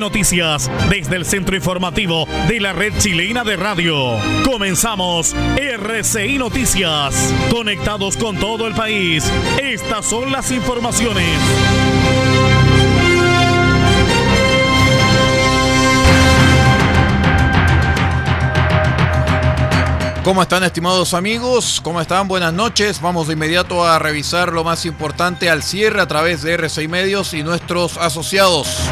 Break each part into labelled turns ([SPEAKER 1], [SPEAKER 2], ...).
[SPEAKER 1] Noticias desde el centro informativo de la red chilena de radio. Comenzamos RCI Noticias. Conectados con todo el país. Estas son las informaciones.
[SPEAKER 2] ¿Cómo están estimados amigos? ¿Cómo están? Buenas noches. Vamos de inmediato a revisar lo más importante al cierre a través de R6 Medios y nuestros asociados.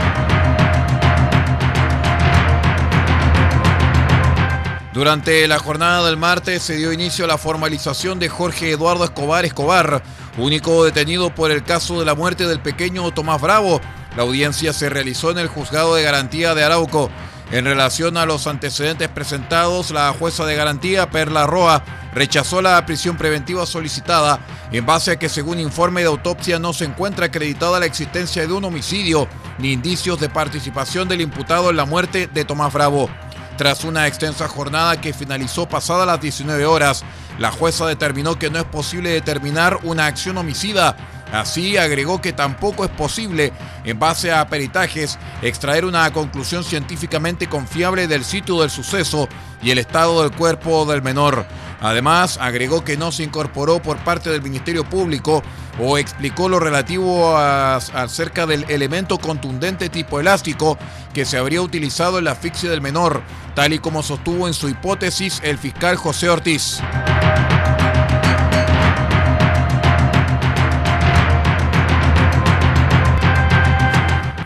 [SPEAKER 2] Durante la jornada del martes se dio inicio a la formalización de Jorge Eduardo Escobar Escobar, único detenido por el caso de la muerte del pequeño Tomás Bravo. La audiencia se realizó en el juzgado de garantía de Arauco. En relación a los antecedentes presentados, la jueza de garantía, Perla Roa, rechazó la prisión preventiva solicitada en base a que según informe de autopsia no se encuentra acreditada la existencia de un homicidio ni indicios de participación del imputado en la muerte de Tomás Bravo. Tras una extensa jornada que finalizó pasada las 19 horas, la jueza determinó que no es posible determinar una acción homicida. Así agregó que tampoco es posible, en base a peritajes, extraer una conclusión científicamente confiable del sitio del suceso y el estado del cuerpo del menor. Además, agregó que no se incorporó por parte del Ministerio Público o explicó lo relativo a, acerca del elemento contundente tipo elástico que se habría utilizado en la asfixia del menor, tal y como sostuvo en su hipótesis el fiscal José Ortiz.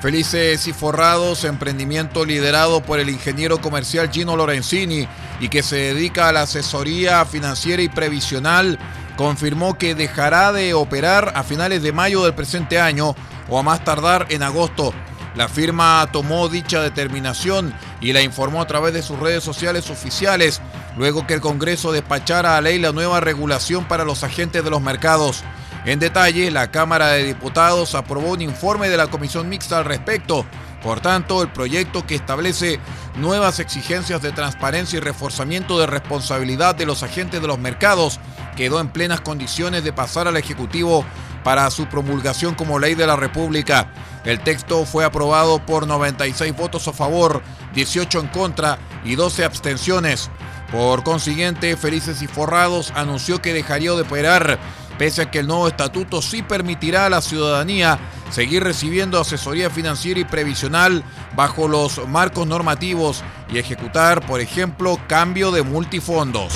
[SPEAKER 2] Felices y Forrados, emprendimiento liderado por el ingeniero comercial Gino Lorenzini y que se dedica a la asesoría financiera y previsional, confirmó que dejará de operar a finales de mayo del presente año o a más tardar en agosto. La firma tomó dicha determinación y la informó a través de sus redes sociales oficiales, luego que el Congreso despachara a ley la nueva regulación para los agentes de los mercados. En detalle, la Cámara de Diputados aprobó un informe de la Comisión Mixta al respecto. Por tanto, el proyecto que establece nuevas exigencias de transparencia y reforzamiento de responsabilidad de los agentes de los mercados quedó en plenas condiciones de pasar al Ejecutivo para su promulgación como ley de la República. El texto fue aprobado por 96 votos a favor, 18 en contra y 12 abstenciones. Por consiguiente, Felices y Forrados anunció que dejaría de operar pese a que el nuevo estatuto sí permitirá a la ciudadanía seguir recibiendo asesoría financiera y previsional bajo los marcos normativos y ejecutar, por ejemplo, cambio de multifondos.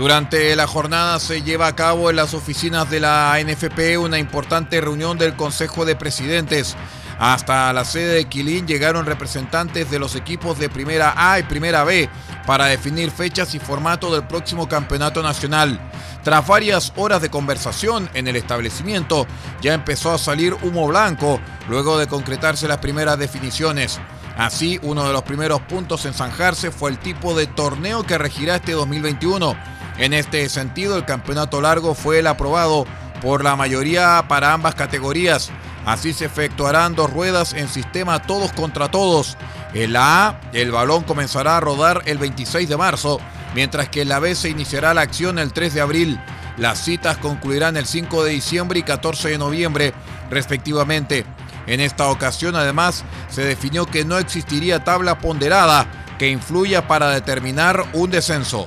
[SPEAKER 2] Durante la jornada se lleva a cabo en las oficinas de la NFP una importante reunión del Consejo de Presidentes hasta la sede de Quilín llegaron representantes de los equipos de Primera A y Primera B para definir fechas y formato del próximo campeonato nacional. Tras varias horas de conversación en el establecimiento, ya empezó a salir humo blanco luego de concretarse las primeras definiciones. Así, uno de los primeros puntos en zanjarse fue el tipo de torneo que regirá este 2021 En este sentido, el campeonato largo fue el aprobado por la mayoría para ambas categorías. Así se efectuarán dos ruedas en sistema todos contra todos. En la A, el balón comenzará a rodar el 26 de marzo, mientras que en la B se iniciará la acción el 3 de abril. Las citas concluirán el 5 de diciembre y 14 de noviembre, respectivamente. En esta ocasión, además, se definió que no existiría tabla ponderada que influya para determinar un descenso.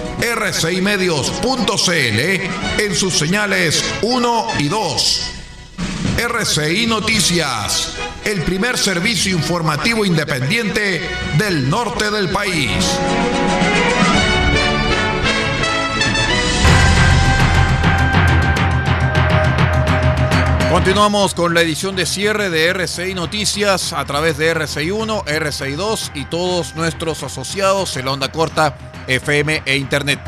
[SPEAKER 3] rcimedios.cl en sus señales 1 y 2. RCI Noticias, el primer servicio informativo independiente del norte del país.
[SPEAKER 2] Continuamos con la edición de cierre de RCI Noticias a través de RCI 1, RCI 2 y todos nuestros asociados en la onda corta FM e Internet.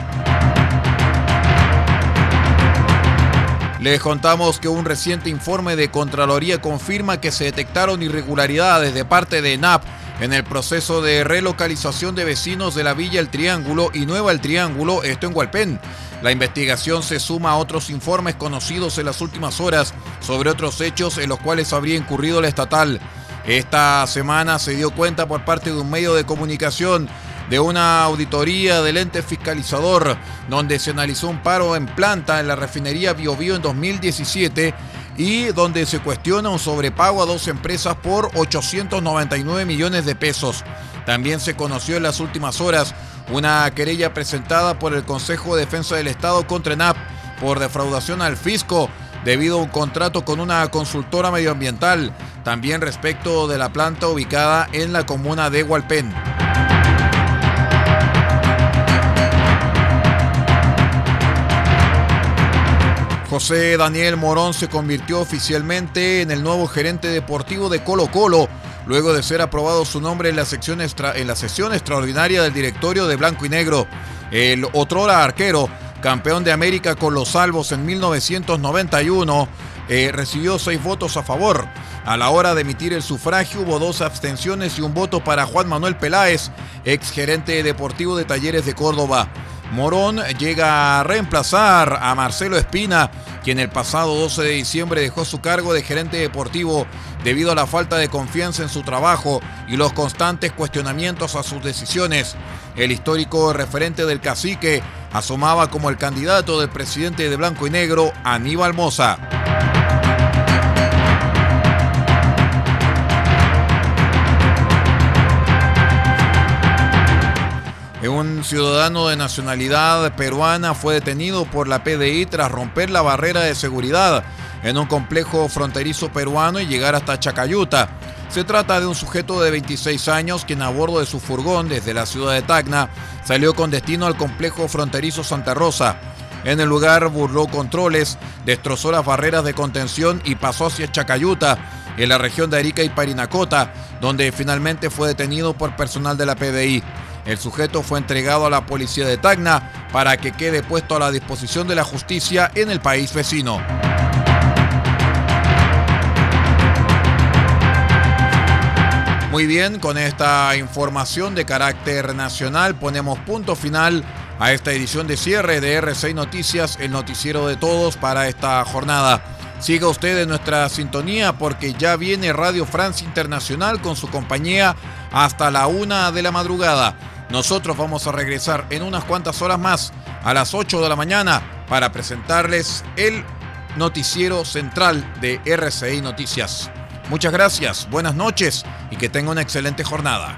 [SPEAKER 2] Les contamos que un reciente informe de Contraloría confirma que se detectaron irregularidades de parte de NAP en el proceso de relocalización de vecinos de la Villa El Triángulo y Nueva El Triángulo, esto en Hualpén. La investigación se suma a otros informes conocidos en las últimas horas sobre otros hechos en los cuales habría incurrido la estatal. Esta semana se dio cuenta por parte de un medio de comunicación de una auditoría del ente fiscalizador donde se analizó un paro en planta en la refinería Biobío en 2017 y donde se cuestiona un sobrepago a dos empresas por 899 millones de pesos. También se conoció en las últimas horas una querella presentada por el Consejo de Defensa del Estado contra ENAP por defraudación al fisco debido a un contrato con una consultora medioambiental, también respecto de la planta ubicada en la comuna de Hualpén. José Daniel Morón se convirtió oficialmente en el nuevo gerente deportivo de Colo Colo, luego de ser aprobado su nombre en la, sección en la sesión extraordinaria del directorio de Blanco y Negro. El otrora arquero, campeón de América con los salvos en 1991, eh, recibió seis votos a favor. A la hora de emitir el sufragio hubo dos abstenciones y un voto para Juan Manuel Peláez, ex gerente deportivo de Talleres de Córdoba. Morón llega a reemplazar a Marcelo Espina, quien el pasado 12 de diciembre dejó su cargo de gerente deportivo debido a la falta de confianza en su trabajo y los constantes cuestionamientos a sus decisiones. El histórico referente del cacique asomaba como el candidato del presidente de Blanco y Negro, Aníbal Moza. Un ciudadano de nacionalidad peruana fue detenido por la PDI tras romper la barrera de seguridad en un complejo fronterizo peruano y llegar hasta Chacayuta. Se trata de un sujeto de 26 años quien a bordo de su furgón desde la ciudad de Tacna salió con destino al complejo fronterizo Santa Rosa. En el lugar burló controles, destrozó las barreras de contención y pasó hacia Chacayuta, en la región de Arica y Parinacota, donde finalmente fue detenido por personal de la PDI. El sujeto fue entregado a la policía de Tacna para que quede puesto a la disposición de la justicia en el país vecino. Muy bien, con esta información de carácter nacional ponemos punto final a esta edición de cierre de R6 Noticias, el noticiero de todos para esta jornada. Siga usted en nuestra sintonía porque ya viene Radio France Internacional con su compañía hasta la una de la madrugada. Nosotros vamos a regresar en unas cuantas horas más a las 8 de la mañana para presentarles el noticiero central de RCI Noticias. Muchas gracias, buenas noches y que tenga una excelente jornada.